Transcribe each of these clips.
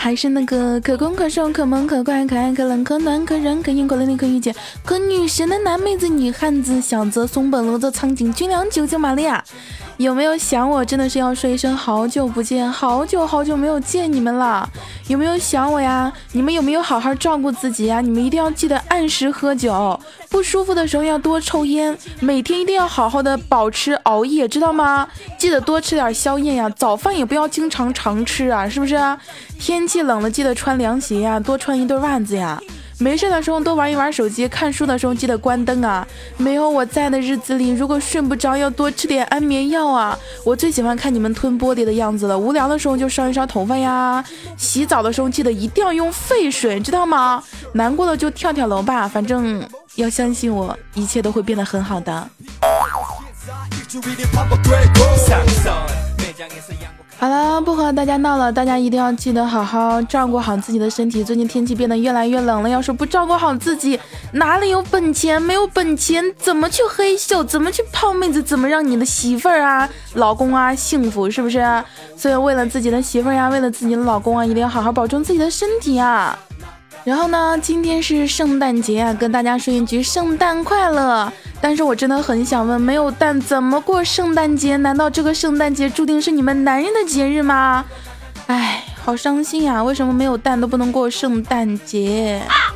还是那个可攻可受、可萌可怪、可爱可冷、可暖可人、可硬可能力可御姐、可女神的男妹子、女汉子小泽、松本罗泽、苍井君良、九九玛利亚。有没有想我？真的是要说一声好久不见，好久好久没有见你们了。有没有想我呀？你们有没有好好照顾自己呀？你们一定要记得按时喝酒，不舒服的时候要多抽烟，每天一定要好好的保持熬夜，知道吗？记得多吃点宵夜呀，早饭也不要经常常吃啊，是不是？天气冷了，记得穿凉鞋呀，多穿一对袜子呀。没事的时候多玩一玩手机，看书的时候记得关灯啊！没有我在的日子里，如果睡不着，要多吃点安眠药啊！我最喜欢看你们吞玻璃的样子了。无聊的时候就烧一烧头发呀，洗澡的时候记得一定要用沸水，知道吗？难过了就跳跳楼吧，反正要相信我，一切都会变得很好的。好了，不和大家闹了，大家一定要记得好好照顾好自己的身体。最近天气变得越来越冷了，要是不照顾好自己，哪里有本钱？没有本钱，怎么去黑秀？怎么去泡妹子？怎么让你的媳妇儿啊、老公啊幸福？是不是？所以为了自己的媳妇儿呀，为了自己的老公啊，一定要好好保重自己的身体啊。然后呢，今天是圣诞节啊，跟大家说一句圣诞快乐。但是我真的很想问，没有蛋怎么过圣诞节？难道这个圣诞节注定是你们男人的节日吗？哎，好伤心呀！为什么没有蛋都不能过圣诞节？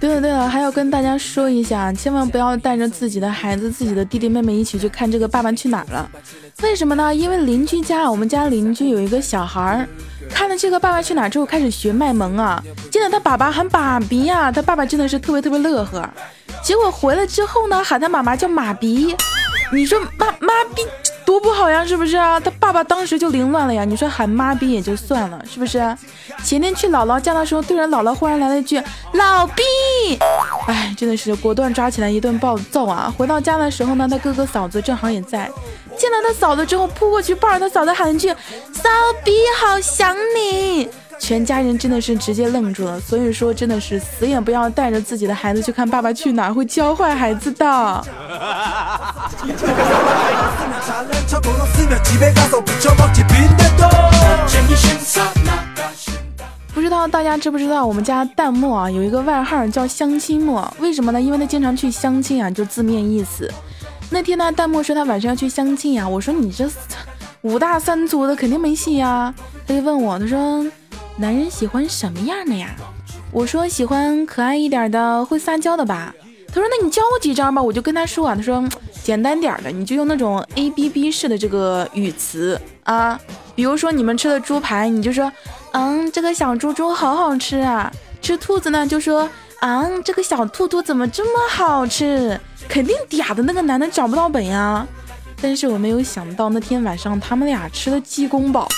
对了对了，还要跟大家说一下，千万不要带着自己的孩子、自己的弟弟妹妹一起去看这个《爸爸去哪儿了》。为什么呢？因为邻居家，我们家邻居有一个小孩儿。看了这个《爸爸去哪儿》之后，开始学卖萌啊！见到他爸爸喊爸比呀，他爸爸真的是特别特别乐呵。结果回来之后呢，喊他妈妈叫妈比，你说妈妈比多不好呀，是不是啊？他爸爸当时就凌乱了呀。你说喊妈逼也就算了，是不是？前天去姥姥家的时候，对着姥姥忽然来了一句老逼，哎，真的是果断抓起来一顿暴揍啊！回到家的时候呢，他哥哥嫂子正好也在。见到他嫂子之后，扑过去抱着他嫂子喊一句：“骚逼，好想你！”全家人真的是直接愣住了。所以说，真的是死也不要带着自己的孩子去看《爸爸去哪儿》，会教坏孩子的。不知道大家知不知道，我们家弹幕啊有一个外号叫“相亲墨”，为什么呢？因为他经常去相亲啊，就字面意思。那天呢，弹幕说他晚上要去相亲呀。我说你这五大三粗的肯定没戏呀。他就问我，他说男人喜欢什么样的呀？我说喜欢可爱一点的，会撒娇的吧。他说那你教我几招吧。我就跟他说啊，他说简单点的，你就用那种 A B B 式的这个语词啊。比如说你们吃的猪排，你就说嗯，这个小猪猪好好吃啊。吃兔子呢，就说啊，这个小兔兔怎么这么好吃？肯定嗲的那个男的找不到本呀，但是我没有想到那天晚上他们俩吃的鸡公煲。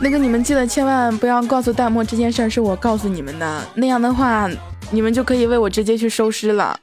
那个你们记得千万不要告诉弹幕这件事儿是我告诉你们的，那样的话你们就可以为我直接去收尸了。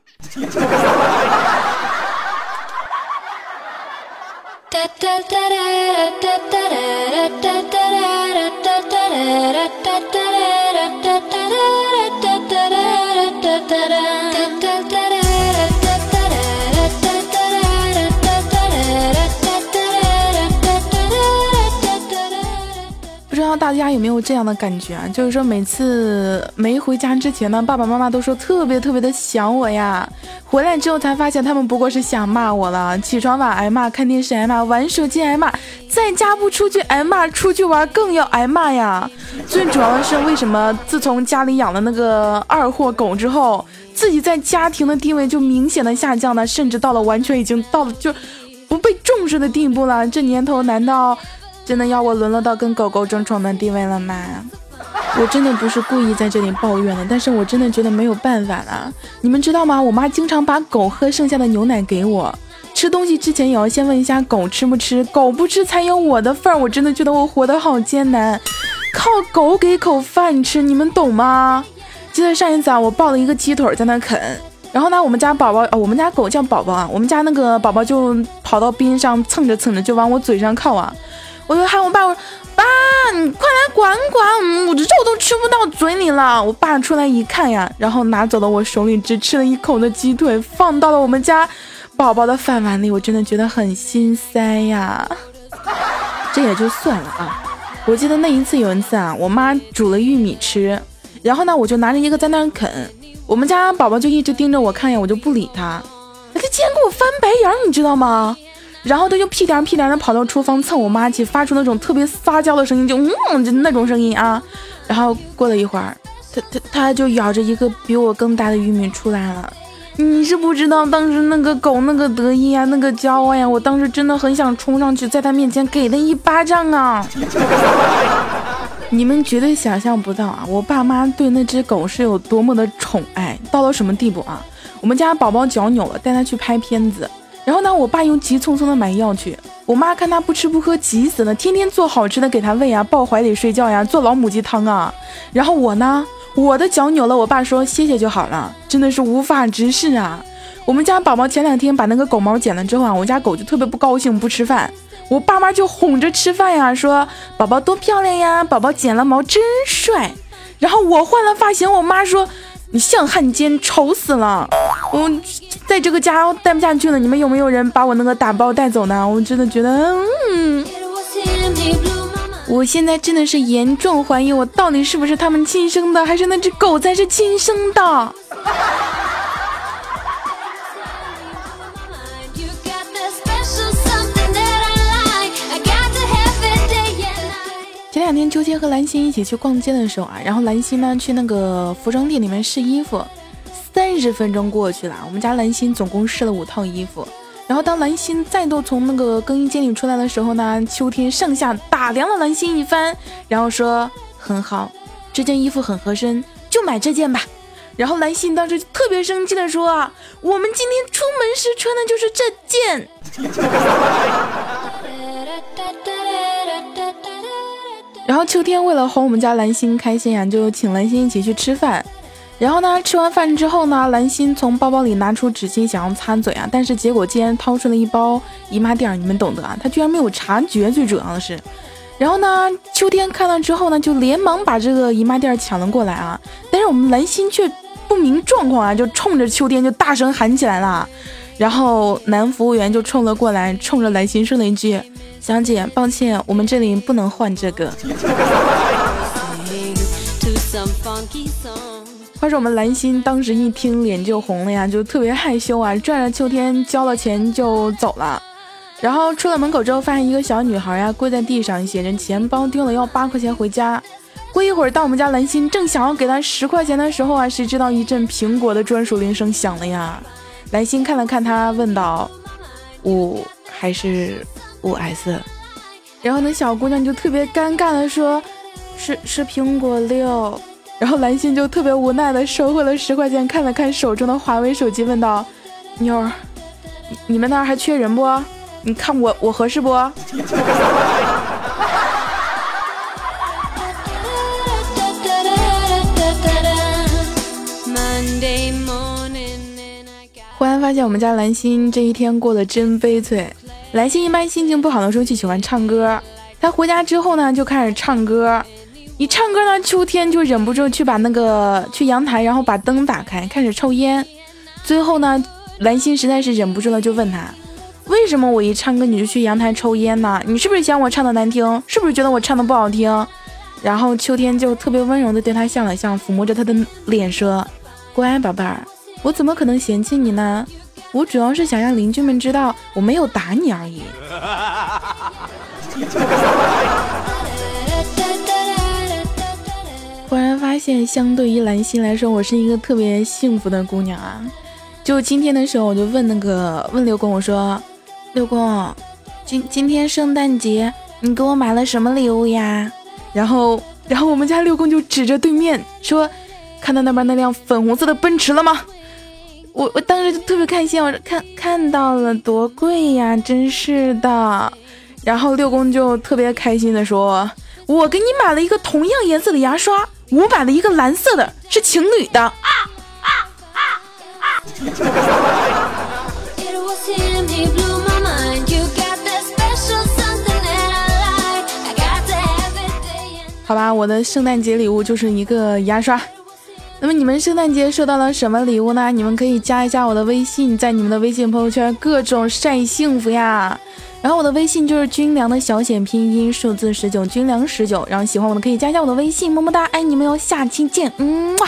大家有没有这样的感觉啊？就是说每次没回家之前呢，爸爸妈妈都说特别特别的想我呀。回来之后才发现他们不过是想骂我了。起床晚挨骂，看电视挨骂，玩手机挨骂，在家不出去挨骂，出去玩更要挨骂呀。最主要的是为什么？自从家里养了那个二货狗之后，自己在家庭的地位就明显的下降了，甚至到了完全已经到了就不被重视的地步了。这年头难道？真的要我沦落到跟狗狗争宠的地位了吗？我真的不是故意在这里抱怨的，但是我真的觉得没有办法了。你们知道吗？我妈经常把狗喝剩下的牛奶给我，吃东西之前也要先问一下狗吃不吃，狗不吃才有我的份儿。我真的觉得我活得好艰难，靠狗给口饭吃，你们懂吗？记得上一次啊，我抱了一个鸡腿在那啃，然后呢，我们家宝宝啊，我们家狗叫宝宝啊，我们家那个宝宝就跑到边上蹭着蹭着就往我嘴上靠啊。我就喊我爸，我说爸，你快来管管，我的肉都吃不到嘴里了。我爸出来一看呀，然后拿走了我手里只吃了一口的鸡腿，放到了我们家宝宝的饭碗里，我真的觉得很心塞呀。这也就算了啊。我记得那一次有一次啊，我妈煮了玉米吃，然后呢，我就拿着一个在那啃，我们家宝宝就一直盯着我看呀，我就不理他，他竟然给我翻白眼，你知道吗？然后他就屁颠屁颠的跑到厨房蹭我妈去，发出那种特别撒娇的声音，就嗯，就那种声音啊。然后过了一会儿，他他他就咬着一个比我更大的玉米出来了。你是不知道当时那个狗那个得意呀，那个骄傲呀，我当时真的很想冲上去，在他面前给他一巴掌啊！你们绝对想象不到啊，我爸妈对那只狗是有多么的宠爱，到了什么地步啊？我们家宝宝脚扭了，带他去拍片子，然后呢，我爸又急匆匆的买药去，我妈看他不吃不喝，急死了，天天做好吃的给他喂啊，抱怀里睡觉呀，做老母鸡汤啊，然后我呢？我的脚扭了，我爸说谢谢就好了，真的是无法直视啊！我们家宝宝前两天把那个狗毛剪了之后啊，我家狗就特别不高兴，不吃饭。我爸妈就哄着吃饭呀，说宝宝多漂亮呀，宝宝剪了毛真帅。然后我换了发型，我妈说你像汉奸，丑死了！我在这个家待不下去了，你们有没有人把我那个打包带走呢？我真的觉得，嗯。我现在真的是严重怀疑，我到底是不是他们亲生的，还是那只狗才是亲生的？前两天秋天和兰心一起去逛街的时候啊，然后兰心呢去那个服装店里面试衣服，三十分钟过去了，我们家兰心总共试了五套衣服。然后当兰心再度从那个更衣间里出来的时候呢，秋天上下打量了兰心一番，然后说：“很好，这件衣服很合身，就买这件吧。”然后兰心当时特别生气的说：“啊，我们今天出门时穿的就是这件。”然后秋天为了哄我们家蓝心开心呀，就请蓝心一起去吃饭。然后呢，吃完饭之后呢，兰心从包包里拿出纸巾想要擦嘴啊，但是结果竟然掏出了一包姨妈垫，你们懂得啊？她居然没有察觉，最主要的是，然后呢，秋天看到之后呢，就连忙把这个姨妈垫抢了过来啊，但是我们兰心却不明状况啊，就冲着秋天就大声喊起来了，然后男服务员就冲了过来，冲着兰心说了一句：“小姐，抱歉，我们这里不能换这个。”话说我们蓝心当时一听脸就红了呀，就特别害羞啊，拽着秋天交了钱就走了。然后出了门口之后，发现一个小女孩呀跪在地上，写着钱包丢了，要八块钱回家。过一会儿，到我们家蓝心正想要给她十块钱的时候啊，谁知道一阵苹果的专属铃声响了呀。蓝心看了看她，问道：“五还是五 S？” 然后那小姑娘就特别尴尬的说：“是是苹果六。”然后蓝心就特别无奈的收回了十块钱，看了看手中的华为手机，问道：“妞儿，你们那儿还缺人不？你看我我合适不？” 忽然发现我们家蓝心这一天过得真悲催。蓝心一般心情不好的时候就喜欢唱歌，他回家之后呢就开始唱歌。一唱歌呢，秋天就忍不住去把那个去阳台，然后把灯打开，开始抽烟。最后呢，蓝心实在是忍不住了，就问他：为什么我一唱歌你就去阳台抽烟呢？你是不是嫌我唱的难听？是不是觉得我唱的不好听？然后秋天就特别温柔的对他笑了笑，抚摸着他的脸说：乖宝贝儿，我怎么可能嫌弃你呢？我主要是想让邻居们知道我没有打你而已。忽然发现，相对于兰心来说，我是一个特别幸福的姑娘啊！就今天的时候，我就问那个问六公，我说：“六公，今今天圣诞节，你给我买了什么礼物呀？”然后，然后我们家六公就指着对面说：“看到那边那辆粉红色的奔驰了吗？”我我当时就特别开心，我说：“看看到了，多贵呀，真是的。”然后六公就特别开心的说：“我给你买了一个同样颜色的牙刷。”我买了一个蓝色的，是情侣的。好吧，我的圣诞节礼物就是一个牙刷。那么你们圣诞节收到了什么礼物呢？你们可以加一下我的微信，在你们的微信朋友圈各种晒幸福呀。然后我的微信就是军粮的小写拼音数字十九，军粮十九。然后喜欢我的可以加一下我的微信，么么哒，爱你们哟，下期见，嗯哇。